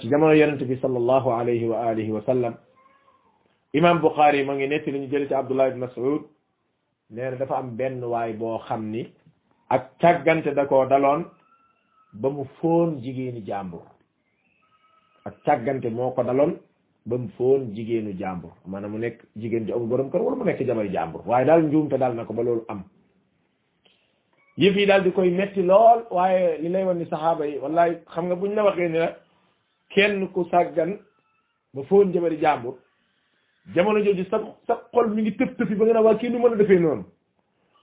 ci jamono yonent bi sallallahu alayhi wa alihi wa sallam imam Bukhari ma ngi netti li ñu jële ci Abdullah ibn Mas'ud nee na dafa am benn waay boo xam ni ak càggante da koo daloon ba mu foon jigéenu jàmbur ak càggante moo ko daloon ba mu foon jigéenu jàmbur maanaam mu nekk jigéen ju amul borom kër wala mu nekk jabar jàmbur waaye daal njuumte daal na ko ba loolu am yëf yi daal di koy metti lool waaye li lay wan ni saxaaba yi wallaay xam nga buñ la waxee ni la kenn ku sàggan ba foon jabari jàmbur jamono jooju sa sa xol mi ngi tëf tëfi ba nga ne waa kii nu mën a defee noonu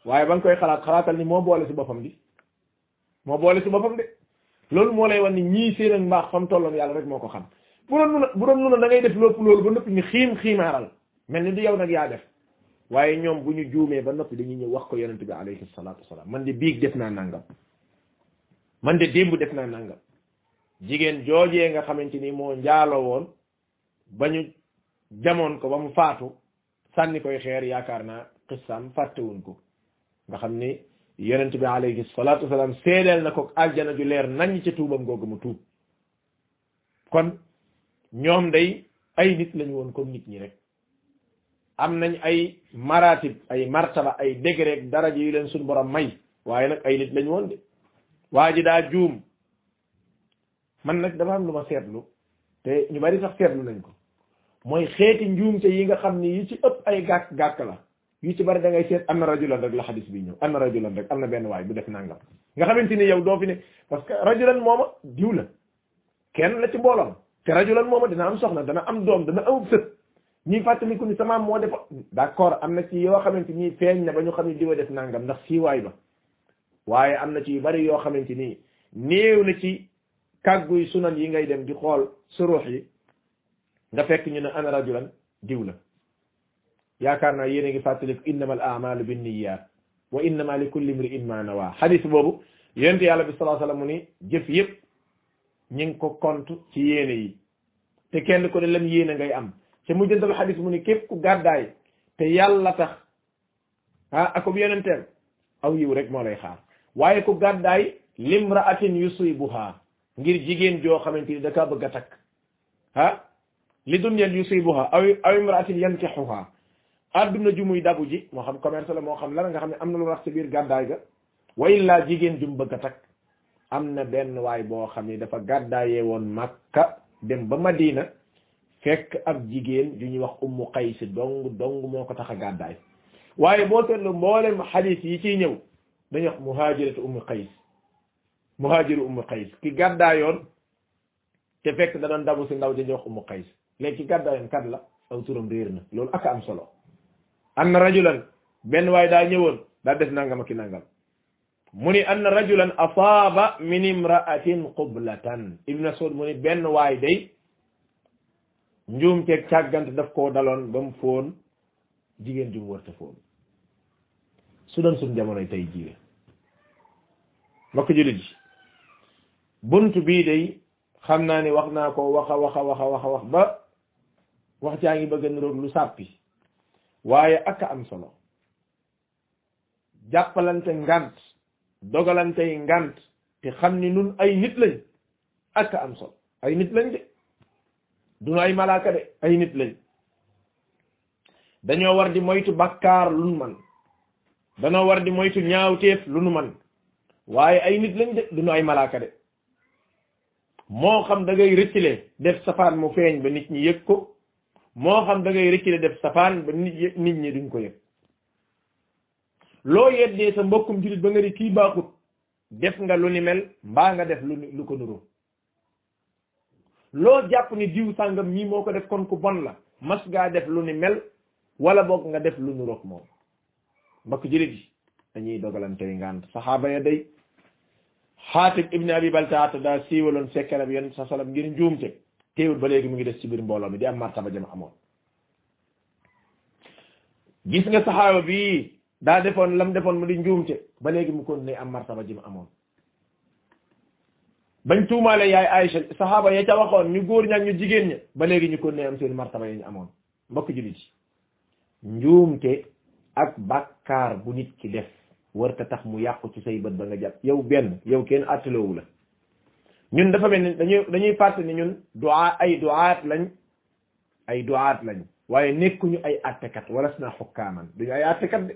waaye ba nga koy xalaat xalaatal ni moo boole si boppam bi moo boole ci boppam de loolu moo lay wan ni ñii seen ak mbaax fam tolloon yàlla rek moo ko xam bu doon mun a bu doon mun a da ngay def lépp loolu ba noppi ni xiim xiimaaral mel ni du yow nag yaa def waaye ñoom bu ñu juumee ba noppi dañuy ñëw wax ko yonent bi alayhi salaatu wasalaam man de biig def naa nangam man de démb def naa nangam jigéen joojee nga xamante ni moo njaaloo woon ba ñu jamoon ko ba mu faatu sànni koy xeer yaakaar naa xissaam fàttewuñ ko nga xam ni yonent bi alayhi salaatu wasalaam seedeel na ko aljana ju leer nañ ca tuubam googu mu tuub kon ñoom day ay nit lañu woon comme nit ñi rek am nañ ay maratib ay martaba ay degré ak daraja yu leen suñu borom may waaye nag ay nit lañu woon de waa ji daa juum man nag dama am lu ma seetlu te ñu bari sax seetlu nañ ko mooy xeeti njuumte yi nga xam ni yi ci ëpp ay gàkk gàkk la yu ci bari da ngay seet am na rajulan rek la xadis bi ñëw am na rajulan rek am na benn waay bu def nangam nga xamante ni yow doo fi ne parce que rajulan mooma diw la kenn la ci mbooloom te rajulan mooma dina am soxna dana am doom dana am sët ñuy fàttaliku ni sama moo defa d'accord am na ci yoo xamante ni feeñ na ba ñu xam ne diwa def nangam ndax siiwaay ba waaye am na ci yu bari yoo xamante ni néew na ci kàgguy sunan yi ngay dem di xool suruux yi nga fekk ñu ne ana rajulan diw la yaakaar naa yéen a ngi fàttaliku innama al amalu binniyat wa innama li kulli imri'in ma nawa xadis boobu yonent yàlla bi sallallahu alayhi wasallam mu ni jëf yëpp ñi ngi ko compte ci yéene yi te kenn ko ne lam yéene ngay am te mu jëndal xadis mu ni képp ku gàddaay te yàlla tax ah akum yonenteem aw yiw rek moo lay xaar waaye ku gàddaay limra'atin yusibuha ngir jigéen joo xamante ni da kaa bëgg a takk ah li dunyan yusibuha aw aw imra'atin yankihuha adduna ju muy dabu ji moo xam commerce la moo xam lan nga xam ne am na lu rax ci biir gàddaay ga wa illaa jigéen jum bëgg a takk am na benn waay boo xam ne dafa gàddaayee woon Makka dem ba Madina fekk ab jigéen ju ñuy wax Ummu Qays dong dong moo ko tax a gàddaay waaye boo seetlu mboolem xadiis yi ciy ñëw dañuy wax muhaajiratu Ummu Qays muhaajiru Ummu Qays ki gàddaayoon te fekk da doon dabu si ndaw ja jox Ummu Qays léegi ci gàddaayam kat la aw turam réer na loolu ak am solo anna rajulan benn waaye daa ñëwoon daa def nangam ak i nangam mu ni anna rajulan asaaba min imra'atin qublatan ibn Mas'ud mu ni benn waay day njuum teeg càggante daf koo daloon ba mu foon jigéen ju mu warta foon su doon suñ jamonoy tey jiile mbokk jullit ji bunt bii day xam naa ni wax naa ko waxa waxa waxa waxa wax ba wax jaa ngi bëgg a niroog lu sàppi waaye ak am solo jàppalante ngant dogalante yi ngant te xam ni nun ay nit lañ ak am solo ay nit lañ de dunu ay malaaka de ay nit lañ dañoo war di moytu bakkaar lu nu man dañoo war di moytu ñaawteef lu nu man waaye ay nit lañ de duñu ay malaaka de moo xam da ngay rëccile def safaan mu feeñ ba nit ñi yëg ko moo xam da ngay rëccile def safaan ba nit nit ñi duñ ko yëg loo yeddee sa mbokkum jullit ba nga di kii baaxut def nga lu ni mel mbaa nga def lu lu ko nuru loo jàpp ni diw sàngam mii moo ko def kon ku bon la mas ngaa def lu ni mel wala boog nga def lu nu roog moom mbokk jëlit yi dañuy dogalante yi ngànt saxaaba ya day Xaatib ibn Abi Baltaata daa siiwaloon sekkaram yenn sa salam ngir njuumte teewul ba léegi mu ngi des ci biir mbooloo mi di am martaba jëm amoon gis nga saxaaba bi daa defoon lam defoon mu di njuumte ba léegi mu kon ne am martaba jëm amoon bañ tuumaale yaay Aïcha saxaaba ya ca waxoon ñu góor ñaak ñu jigéen ña ba léegi ñu ko ne am seen martaba yi ñu amoon mbokk jullit yi njuumte ak bàkkaar bu nit ki def warta tax mu yàqu ci say bët ba nga jàpp yow benn yow kenn attaloowu la ñun dafa mel ni dañuy dañuy fàtte ni ñun du'a ay du'aat lañ ay du'aat lañ waaye nekkuñu ay attekat wala sna xukkaaman duñu ay attekat de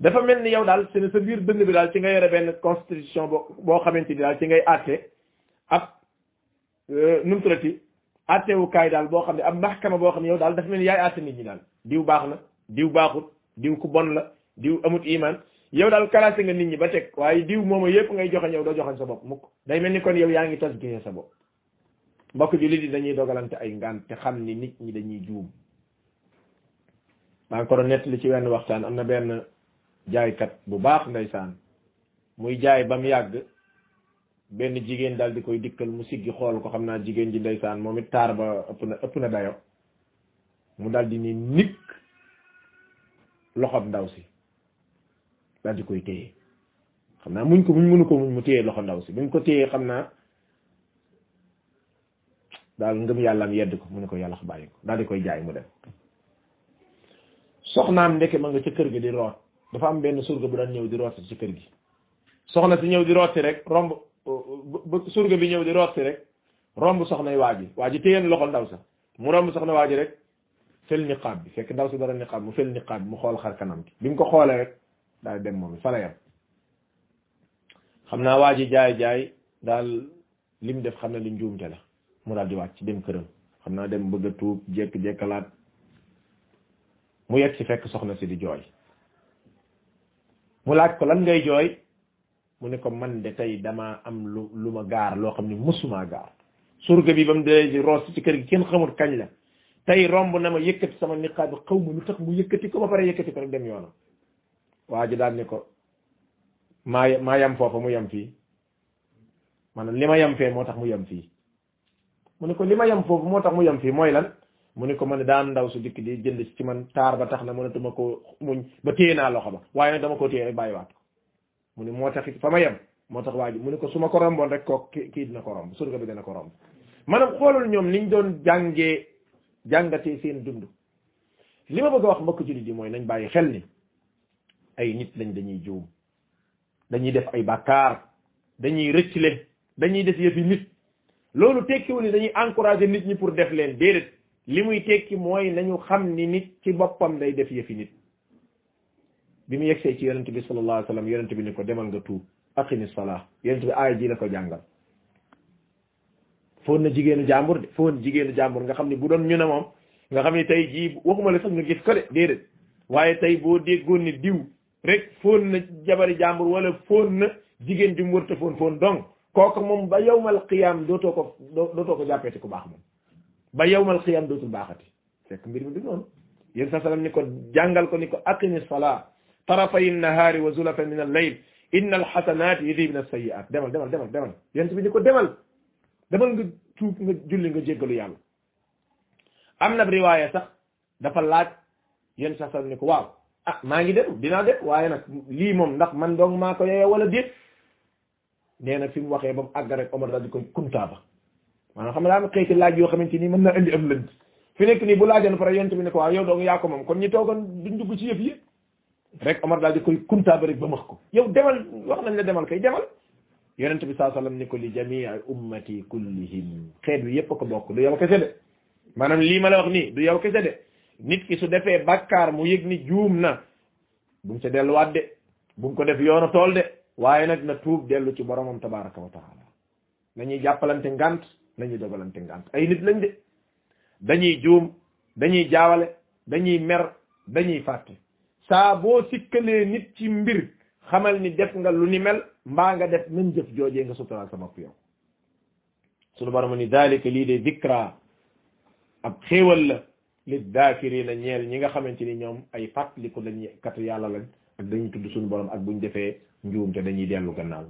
dafa mel ni yow daal seen sa biir dënn bi daal ci nga yore benn constitution boo boo xamante ni daal ci ngay àtte ab euh, nu mu tuddati àttewukaay daal boo xam ne ab maxkama boo xam ne yow daal dafa mel ni yaay àtte nit ñi daal diw baax na diw baaxut diw ku bon la diw amut iman yow daal classé nga nit ñi ba teg waaye diw mooma yëpp ngay joxe yow doo joxañ sa bopp mukk day mel ni kon yow yaa ngi tas génne sa bopp mbokk jullit yi dañuy dogalante ay ngànt te xam ni nit ñi dañuy juum maa ngi ko doon nettali ci wenn waxtaan am na benn jaaykat bu baax ndeysaan muy jaay ba mu yàgg benn jigéen daal di koy dikkal mu siggi xool ko xam naa jigéen ji ndeysaan moom it taar ba ëpp na ëpp na dayo mu daal di ni nikk loxob ndaw si daal di koy téye xam naa muñ ko muñ mënu ko muñ mu téye loxo ndaw si bi mu ko téyee xam naa daal ngëm yàlla am yedd ko mu ne ko yàlla bàyyi ko daal di koy jaay mu dem soxnaam ndeke ma nga ca kër gi di root dafa am benn surga bu daan ñëw di root ci kër gi soxna si ñëw di root si rek romb ba surga bi ñëw di root si rek romb soxnay waa ji waa ji téyeen loxol ndaw sax mu romb soxna waa ji rek fel niqaab bi fekk ndaw si dara niqaab mu fel niqaab bi mu xool xar kanam gi bi mu ko xoolee rek daal dem moom fa la yem xam naa waa ji jaay jaay daal lim def xam ne li njuumte la mu daal di wàcc dem këram xam naa dem bëgg a tuub jékki-jékkalaat mu yegg si fekk soxna si di jooy mu laaj ko lan ngay jooy mu ne ko man de tey damaa am lu lu ma gaar loo xam ne mësumaa gaar surga bi ba mu dee ji roos ci kër gi kenn xamul kañ la tey romb na ma yëkkati sama niqaab bi xaw ma lu tax mu yëkkati ko ba pare yëkkati ko rek dem yoonam waa ji daal ne ko maa maa yam foofa mu yam fii maanaam li ma yam fee moo tax mu yam fii mu ne ko li ma yam foofu moo tax mu yam fii mooy lan mu ne ko man daan ndaw su dikk di jënd ci man taar ba tax na mënatuma ko muñ ba téye naa loxo ba waaye nag dama ko téye rek bàyyiwaat mu ne moo taxit fa ma yem moo tax waa ji mu ne ko su ma ko romboon rek koo kii dina ko romb surga bi dina ko romb maanaam xoolal ñoom niñ doon jàngee jàngatee seen dund li ma bëgg a wax mbokk jullit yi mooy nañ bàyyi xel ni ay nit lañ dañuy juum dañuy def ay bàkkaar dañuy rëccle dañuy def yëfi nit loolu tekkiwul ni dañuy encourager nit ñi pour def leen déedéet li muy tekki mooy nañu xam ni nit ci boppam day def yëfi nit bi mu yegsee ci yonent bi sallallahu alayhi wa sallam yonent bi ni ko demal nga tuub aqimi salaa yonent bi aaya ji la ko jàngal foon na jigéenu jàmbur de foon jigéenu jàmbur nga xam ne bu doon ñu ne moom nga xam ne tey jii waxuma la sax nga gis ko de déedéet waaye tey boo déggoon ni diw rek foon na jabari jàmbur wala foon na jigéen ju mu wërta foon foon donc kooku moom ba yawmal qiyaam dootoo ko dootoo ko jàppeeti ku baax moom ba yawmal qiyaam dootul baaxati fekk mbir mi du noonu yéen saa sallam ni ko jàngal ko ni ko aqimi salaa tarafay nahaari wa zulafa min al layl inna al xasanaati yudhibna as sayyi'aat demal demal demal demal yéen bi ni ko demal demal nga tuub nga julli nga jéggalu yàlla am na riwaaya sax dafa laaj yéen saa sallam ni ko waaw ah maa ngi dem dinaa dem waaye nag lii moom ndax man dong maa ko yeyoo wala déet nee na fi mu waxee ba mu àgg rek Omar daal di koy kuntaaba maanaam xam nga daa am xëy ci laaj yoo xamante ni mën na indi am lënd fi nekk nii bu laajoon pare yonent bi ne ko waaw yow dong yaa ko moom kon ñi toogoon duñ dugg ci yëf yi rek Omar daal di koy kuntaaba rek ba max ko yow demal wax nañ la demal kay demal yonent bi saa sallam ni ko li jamii ummati kullihim xeet wi yëpp ko bokk du yow kese de maanaam lii ma la wax nii du yow kese de nit ki su defee bàkkaar mu yëg ni juum na bu mu ca delluwaat de bu mu ko def yoonu tool de waaye nag na tuub dellu ci boromam tabaraka wa taala nañuy jàppalante ngant nañuy dogalante ngant ay nit lañ de dañuy juum dañuy jaawale dañuy mer dañuy fàtte saa boo sikkalee nit ci mbir xamal ni def nga lu ni mel mbaa nga def nañ jëf joojee nga suturaal sa bopp yow sunu borom ni daalika lii de dikra ab xéewal la li daakirina ñeel ñi nga xamante ni ñoom ay fàttaliku lañu katu yàlla lañ ak dañuy tudd suñu borom ak buñ defee njuum te dañuy dellu gannaaw